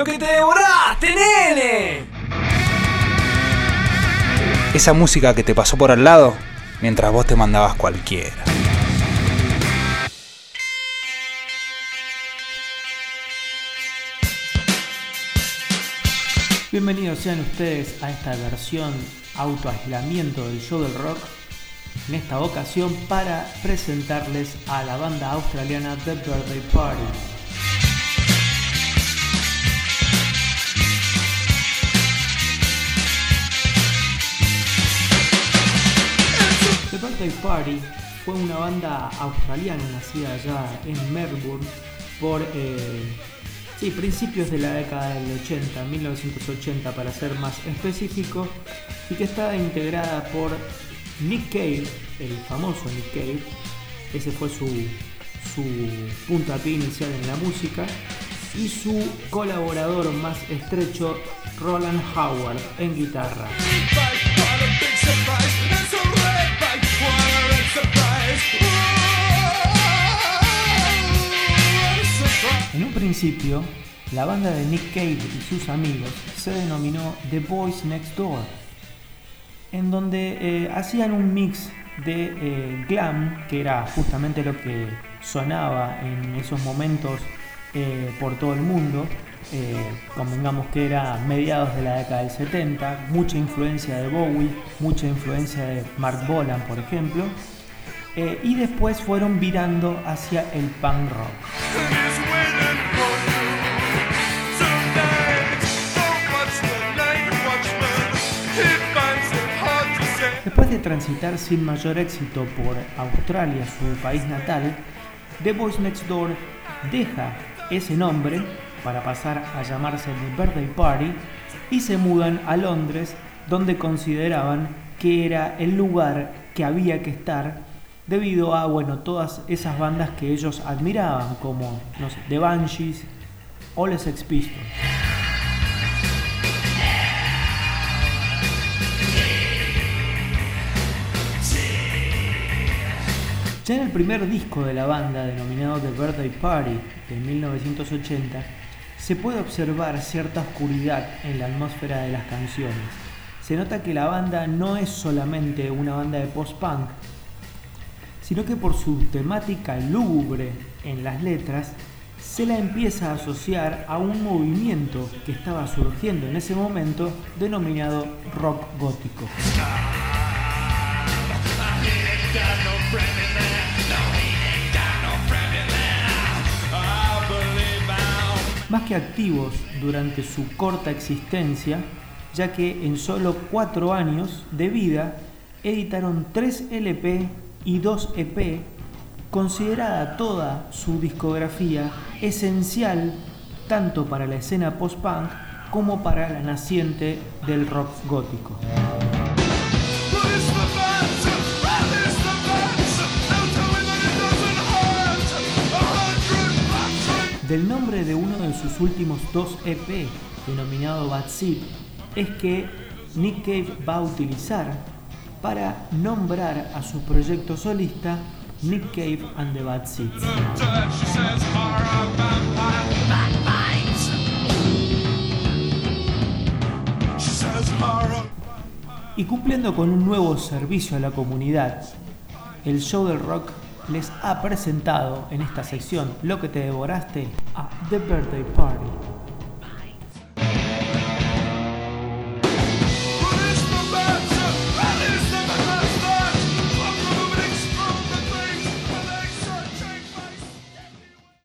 ¡Lo que te devoraste, nene! Esa música que te pasó por al lado mientras vos te mandabas cualquiera. Bienvenidos sean ustedes a esta versión autoaislamiento del show del rock. En esta ocasión para presentarles a la banda australiana The Birthday Party. Birthday Party fue una banda australiana nacida allá en Melbourne por eh, sí, principios de la década del 80, 1980 para ser más específico, y que estaba integrada por Nick Cave, el famoso Nick Cave, ese fue su, su puntapié inicial en la música, y su colaborador más estrecho, Roland Howard, en guitarra. En un principio, la banda de Nick Cave y sus amigos se denominó The Boys Next Door, en donde eh, hacían un mix de eh, glam, que era justamente lo que sonaba en esos momentos eh, por todo el mundo. convengamos que era mediados de la década del 70, mucha influencia de Bowie, mucha influencia de Mark Bolan, por ejemplo, y después fueron virando hacia el punk rock. Después de transitar sin mayor éxito por Australia, su país natal, The Boys Next Door deja ese nombre para pasar a llamarse The Birthday Party y se mudan a Londres donde consideraban que era el lugar que había que estar debido a bueno, todas esas bandas que ellos admiraban como no The Banshees o les Sex Pistols. Ya en el primer disco de la banda, denominado The Birthday Party, de 1980, se puede observar cierta oscuridad en la atmósfera de las canciones. Se nota que la banda no es solamente una banda de post-punk, sino que por su temática lúgubre en las letras, se la empieza a asociar a un movimiento que estaba surgiendo en ese momento denominado rock gótico. Más que activos durante su corta existencia, ya que en solo cuatro años de vida editaron 3 LP y 2 EP, considerada toda su discografía esencial tanto para la escena post-punk como para la naciente del rock gótico. Del nombre de uno de sus últimos dos EP, denominado Bad Seed, es que Nick Cave va a utilizar para nombrar a su proyecto solista Nick Cave and the Bad Seeds. Y cumpliendo con un nuevo servicio a la comunidad, el show del rock les ha presentado en esta sección Lo que te devoraste a The Birthday Party.